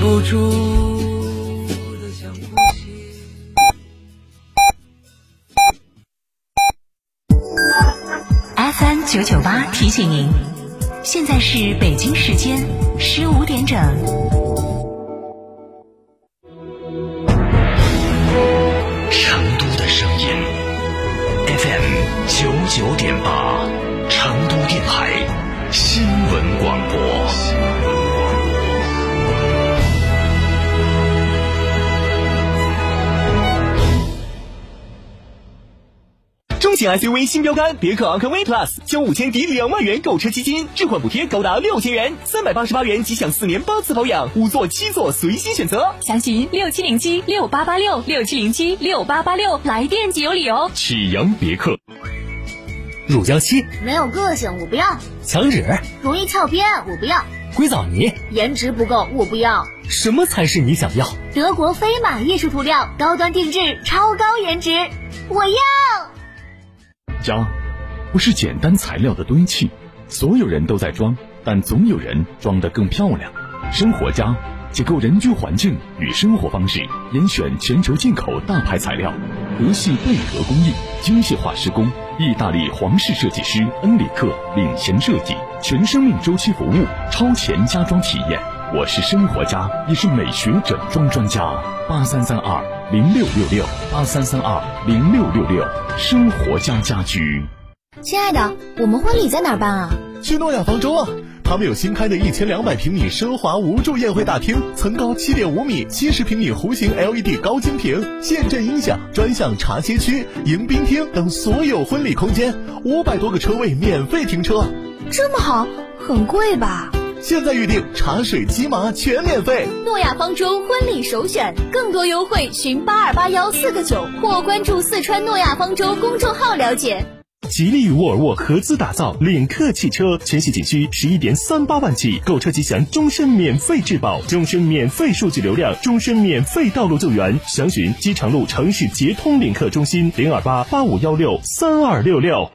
不住的想哭泣。FM 九九八提醒您，现在是北京时间十五点整。成都的声音，FM 九九点八，中型 SUV 新标杆别克昂科威 Plus，交五千抵两万元购车基金，置换补贴高达六千元，三百八十八元即享四年八次保养，五座七座随心选择。详询六七零七六八八六六七零七六八八六，来电即有礼哦。启阳别克，乳胶漆没有个性，我不要；墙纸容易翘边，我不要；硅藻泥颜值不够，我不要。什么才是你想要？德国飞马艺术涂料，高端定制，超高颜值，我要。家不是简单材料的堆砌，所有人都在装，但总有人装得更漂亮。生活家解构人居环境与生活方式，严选全球进口大牌材料，德系贝壳工艺，精细化施工，意大利皇室设计师恩里克领衔设计，全生命周期服务，超前家装体验。我是生活家，也是美学整装专家。八三三二零六六六八三三二零六六六，生活家家居。亲爱的，我们婚礼在哪儿办啊？去诺亚方舟啊！他们有新开的一千两百平米奢华无柱宴会大厅，层高七点五米，七十平米弧形 LED 高清屏，现阵音响，专项茶歇区、迎宾厅等所有婚礼空间，五百多个车位免费停车。这么好，很贵吧？现在预定茶水鸡麻全免费。诺亚方舟婚礼首选，更多优惠寻八二八幺四个九或关注四川诺亚方舟公众号了解。吉利与沃尔沃合资打造领克汽车，全系仅需十一点三八万起，购车即享终身免费质保、终身免费数据流量、终身免费道路救援。详询机场路城市捷通领克中心零二八八五幺六三二六六。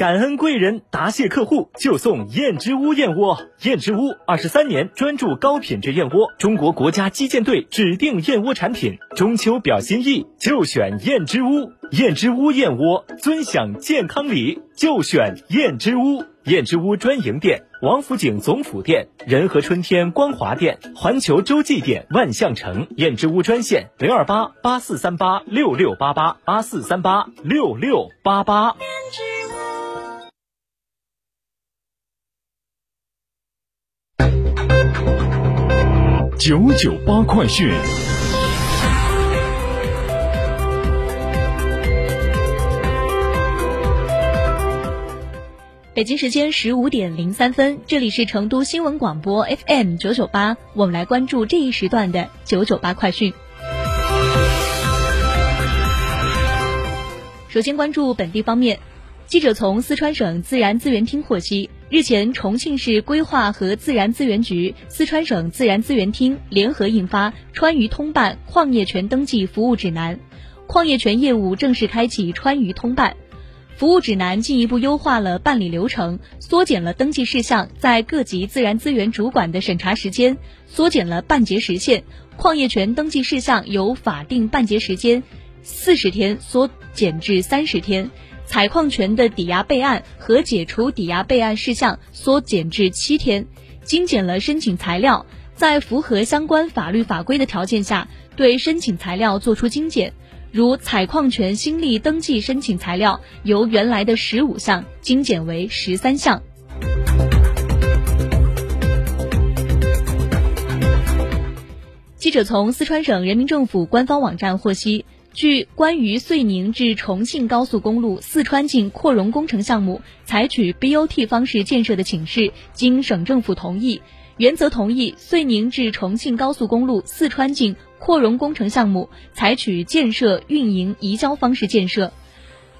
感恩贵人，答谢客户，就送燕之屋燕窝。燕之屋二十三年专注高品质燕窝，中国国家击剑队指定燕窝产品。中秋表心意，就选燕之屋。燕之屋燕窝，尊享健康礼，就选燕之屋。燕之屋专营店：王府井总府店、仁和春天光华店、环球洲际店、万象城。燕之屋专线：零二八八四三八六六八八八四三八六六八八。九九八快讯。北京时间十五点零三分，这里是成都新闻广播 FM 九九八，我们来关注这一时段的九九八快讯。首先关注本地方面，记者从四川省自然资源厅获悉，日前重庆市规划和自然资源局、四川省自然资源厅联合印发《川渝通办矿业权登记服务指南》，矿业权业务正式开启川渝通办。服务指南进一步优化了办理流程，缩减了登记事项在各级自然资源主管的审查时间，缩减了办结时限。矿业权登记事项由法定办结时间四十天缩减至三十天，采矿权的抵押备案和解除抵押备案事项缩减至七天，精简了申请材料，在符合相关法律法规的条件下，对申请材料作出精简。如采矿权新立登记申请材料由原来的十五项精简为十三项。记者从四川省人民政府官方网站获悉，据关于遂宁至重庆高速公路四川境扩容工程项目采取 BOT 方式建设的请示，经省政府同意，原则同意遂宁至重庆高速公路四川境扩容工程项目采取建设、运营、移交方式建设。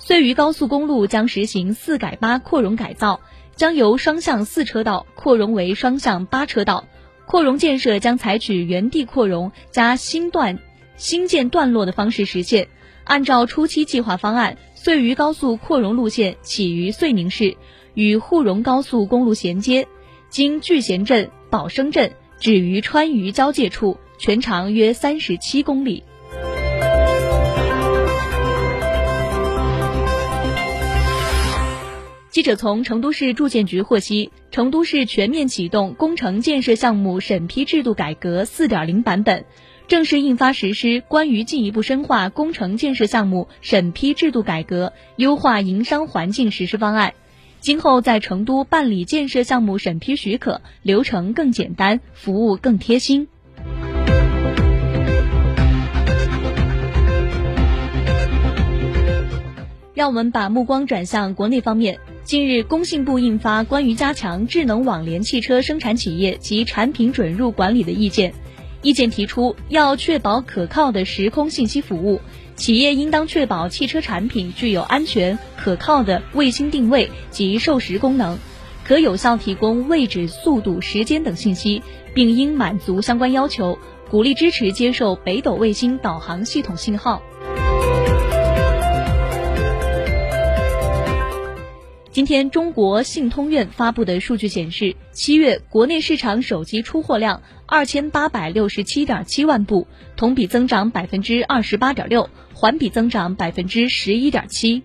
遂渝高速公路将实行四改八扩容改造，将由双向四车道扩容为双向八车道。扩容建设将采取原地扩容加新段、新建段落的方式实现。按照初期计划方案，遂渝高速扩容路线起于遂宁市，与沪蓉高速公路衔接，经聚贤镇、宝生镇。止于川渝交界处，全长约三十七公里。记者从成都市住建局获悉，成都市全面启动工程建设项目审批制度改革4.0版本，正式印发实施《关于进一步深化工程建设项目审批制度改革、优化营商环境实施方案》。今后在成都办理建设项目审批许可，流程更简单，服务更贴心。让我们把目光转向国内方面。近日，工信部印发关于加强智能网联汽车生产企业及产品准入管理的意见。意见提出，要确保可靠的时空信息服务，企业应当确保汽车产品具有安全可靠的卫星定位及授时功能，可有效提供位置、速度、时间等信息，并应满足相关要求，鼓励支持接受北斗卫星导航系统信号。今天，中国信通院发布的数据显示，七月国内市场手机出货量二千八百六十七点七万部，同比增长百分之二十八点六，环比增长百分之十一点七。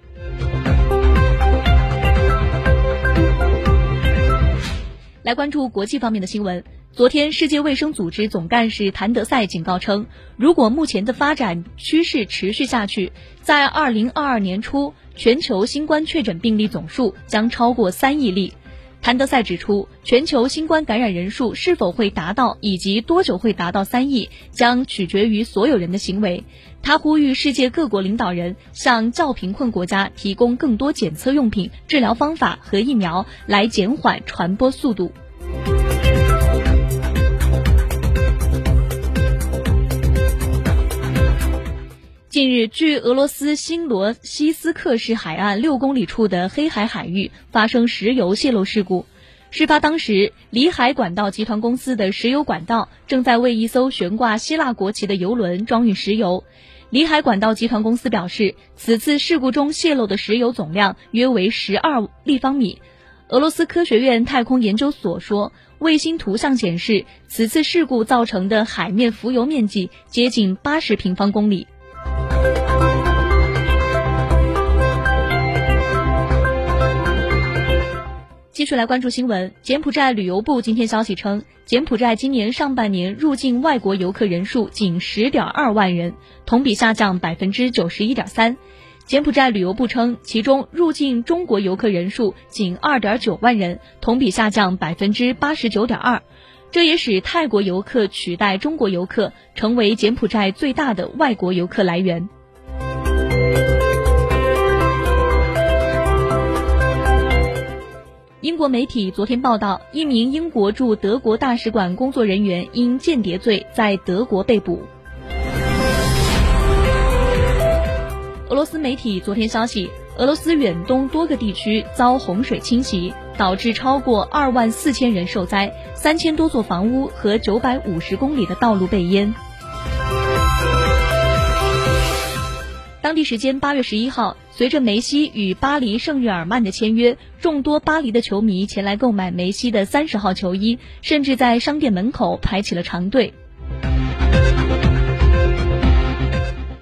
来关注国际方面的新闻。昨天，世界卫生组织总干事谭德赛警告称，如果目前的发展趋势持续下去，在二零二二年初。全球新冠确诊病例总数将超过三亿例。谭德赛指出，全球新冠感染人数是否会达到以及多久会达到三亿，将取决于所有人的行为。他呼吁世界各国领导人向较贫困国家提供更多检测用品、治疗方法和疫苗，来减缓传播速度。近日，据俄罗斯新罗西斯克市海岸六公里处的黑海海域发生石油泄漏事故。事发当时，里海管道集团公司的石油管道正在为一艘悬挂希腊国旗的油轮装运石油。里海管道集团公司表示，此次事故中泄漏的石油总量约为十二立方米。俄罗斯科学院太空研究所说，卫星图像显示，此次事故造成的海面浮油面积接近八十平方公里。继续来关注新闻。柬埔寨旅游部今天消息称，柬埔寨今年上半年入境外国游客人数仅十点二万人，同比下降百分之九十一点三。柬埔寨旅游部称，其中入境中国游客人数仅二点九万人，同比下降百分之八十九点二。这也使泰国游客取代中国游客，成为柬埔寨最大的外国游客来源。英国媒体昨天报道，一名英国驻德国大使馆工作人员因间谍罪在德国被捕。俄罗斯媒体昨天消息，俄罗斯远东多个地区遭洪水侵袭，导致超过二万四千人受灾，三千多座房屋和九百五十公里的道路被淹。当地时间八月十一号，随着梅西与巴黎圣日耳曼的签约，众多巴黎的球迷前来购买梅西的三十号球衣，甚至在商店门口排起了长队。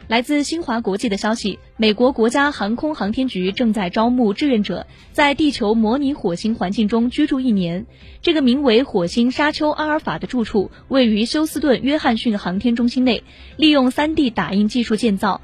来自新华国际的消息，美国国家航空航天局正在招募志愿者，在地球模拟火星环境中居住一年。这个名为“火星沙丘阿尔法”的住处位于休斯顿约翰逊航天中心内，利用 3D 打印技术建造。